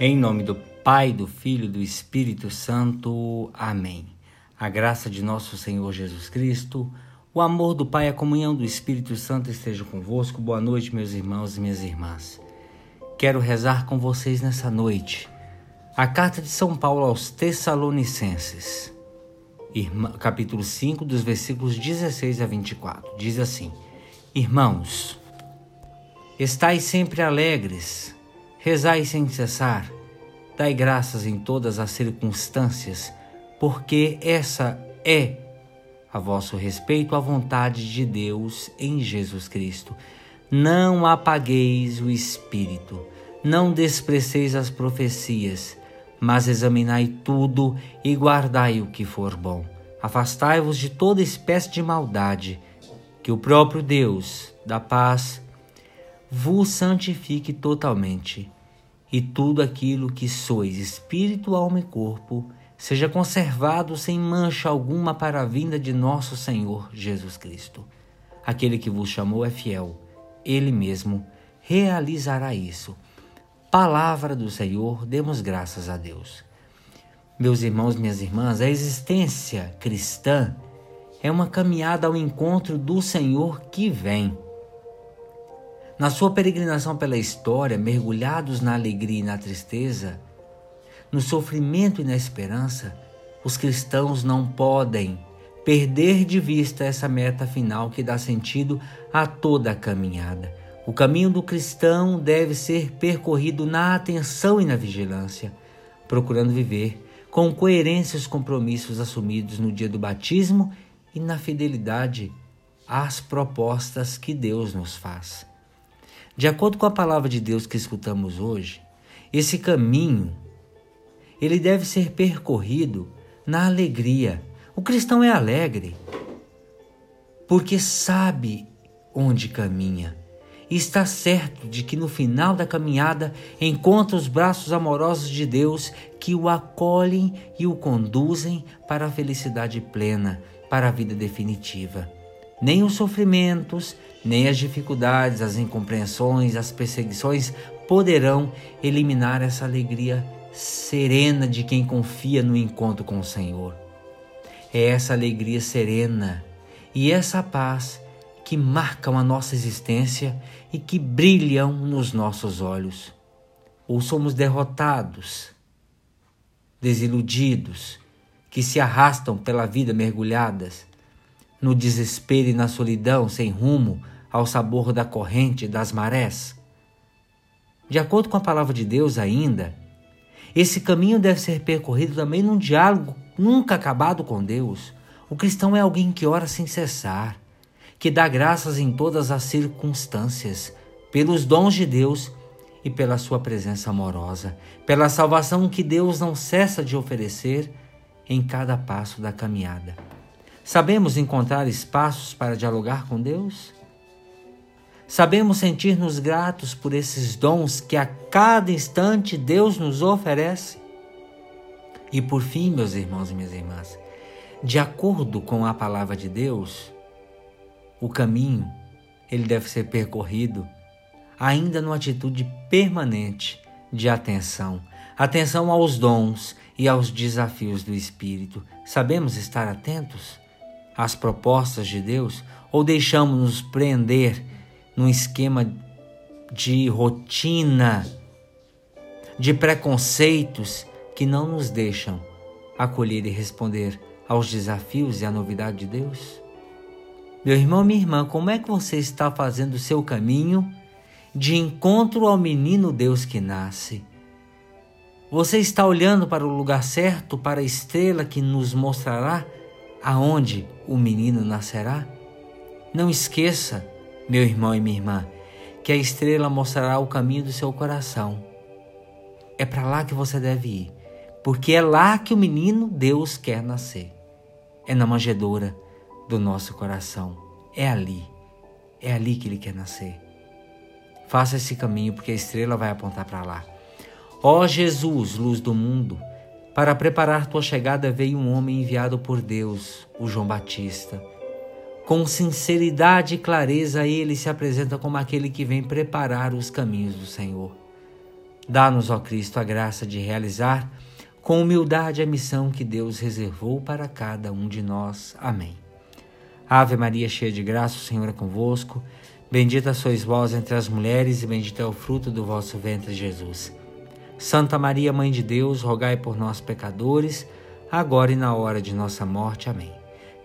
Em nome do Pai, do Filho e do Espírito Santo. Amém. A graça de nosso Senhor Jesus Cristo, o amor do Pai e a comunhão do Espírito Santo estejam convosco. Boa noite, meus irmãos e minhas irmãs. Quero rezar com vocês nessa noite a carta de São Paulo aos Tessalonicenses, capítulo 5, dos versículos 16 a 24. Diz assim: Irmãos, estais sempre alegres Rezai sem cessar, dai graças em todas as circunstâncias, porque essa é a vosso respeito a vontade de Deus em Jesus Cristo. Não apagueis o espírito, não despreceis as profecias, mas examinai tudo e guardai o que for bom. Afastai-vos de toda espécie de maldade, que o próprio Deus da paz vos santifique totalmente e tudo aquilo que sois, espírito, alma e corpo, seja conservado sem mancha alguma para a vinda de nosso Senhor Jesus Cristo. Aquele que vos chamou é fiel, ele mesmo realizará isso. Palavra do Senhor, demos graças a Deus. Meus irmãos, minhas irmãs, a existência cristã é uma caminhada ao encontro do Senhor que vem. Na sua peregrinação pela história, mergulhados na alegria e na tristeza, no sofrimento e na esperança, os cristãos não podem perder de vista essa meta final que dá sentido a toda a caminhada. O caminho do cristão deve ser percorrido na atenção e na vigilância, procurando viver com coerência os compromissos assumidos no dia do batismo e na fidelidade às propostas que Deus nos faz. De acordo com a palavra de Deus que escutamos hoje, esse caminho ele deve ser percorrido na alegria. O cristão é alegre porque sabe onde caminha e está certo de que no final da caminhada encontra os braços amorosos de Deus que o acolhem e o conduzem para a felicidade plena, para a vida definitiva. Nem os sofrimentos, nem as dificuldades, as incompreensões, as perseguições poderão eliminar essa alegria serena de quem confia no encontro com o Senhor. É essa alegria serena e essa paz que marcam a nossa existência e que brilham nos nossos olhos. Ou somos derrotados, desiludidos, que se arrastam pela vida mergulhadas no desespero e na solidão, sem rumo, ao sabor da corrente das marés? De acordo com a palavra de Deus, ainda, esse caminho deve ser percorrido também num diálogo nunca acabado com Deus. O cristão é alguém que ora sem cessar, que dá graças em todas as circunstâncias, pelos dons de Deus e pela sua presença amorosa, pela salvação que Deus não cessa de oferecer em cada passo da caminhada. Sabemos encontrar espaços para dialogar com Deus? Sabemos sentir-nos gratos por esses dons que a cada instante Deus nos oferece? E por fim, meus irmãos e minhas irmãs, de acordo com a palavra de Deus, o caminho ele deve ser percorrido ainda numa atitude permanente de atenção, atenção aos dons e aos desafios do Espírito. Sabemos estar atentos às propostas de Deus ou deixamos-nos prender num esquema de rotina, de preconceitos que não nos deixam acolher e responder aos desafios e à novidade de Deus? Meu irmão, minha irmã, como é que você está fazendo o seu caminho de encontro ao menino Deus que nasce? Você está olhando para o lugar certo, para a estrela que nos mostrará aonde o menino nascerá? Não esqueça meu irmão e minha irmã, que a estrela mostrará o caminho do seu coração. É para lá que você deve ir, porque é lá que o menino Deus quer nascer. É na manjedoura do nosso coração. É ali. É ali que ele quer nascer. Faça esse caminho, porque a estrela vai apontar para lá. Ó Jesus, luz do mundo, para preparar tua chegada veio um homem enviado por Deus, o João Batista com sinceridade e clareza, ele se apresenta como aquele que vem preparar os caminhos do Senhor. Dá-nos, ó Cristo, a graça de realizar com humildade a missão que Deus reservou para cada um de nós. Amém. Ave Maria, cheia de graça, o Senhor é convosco. Bendita sois vós entre as mulheres, e bendito é o fruto do vosso ventre, Jesus. Santa Maria, Mãe de Deus, rogai por nós, pecadores, agora e na hora de nossa morte. Amém.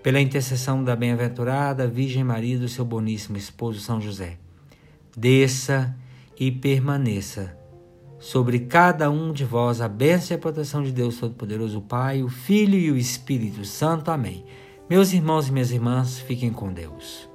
Pela intercessão da bem-aventurada Virgem Maria do seu boníssimo esposo São José, desça e permaneça sobre cada um de vós a bênção e a proteção de Deus Todo-Poderoso, Pai, o Filho e o Espírito Santo. Amém. Meus irmãos e minhas irmãs, fiquem com Deus.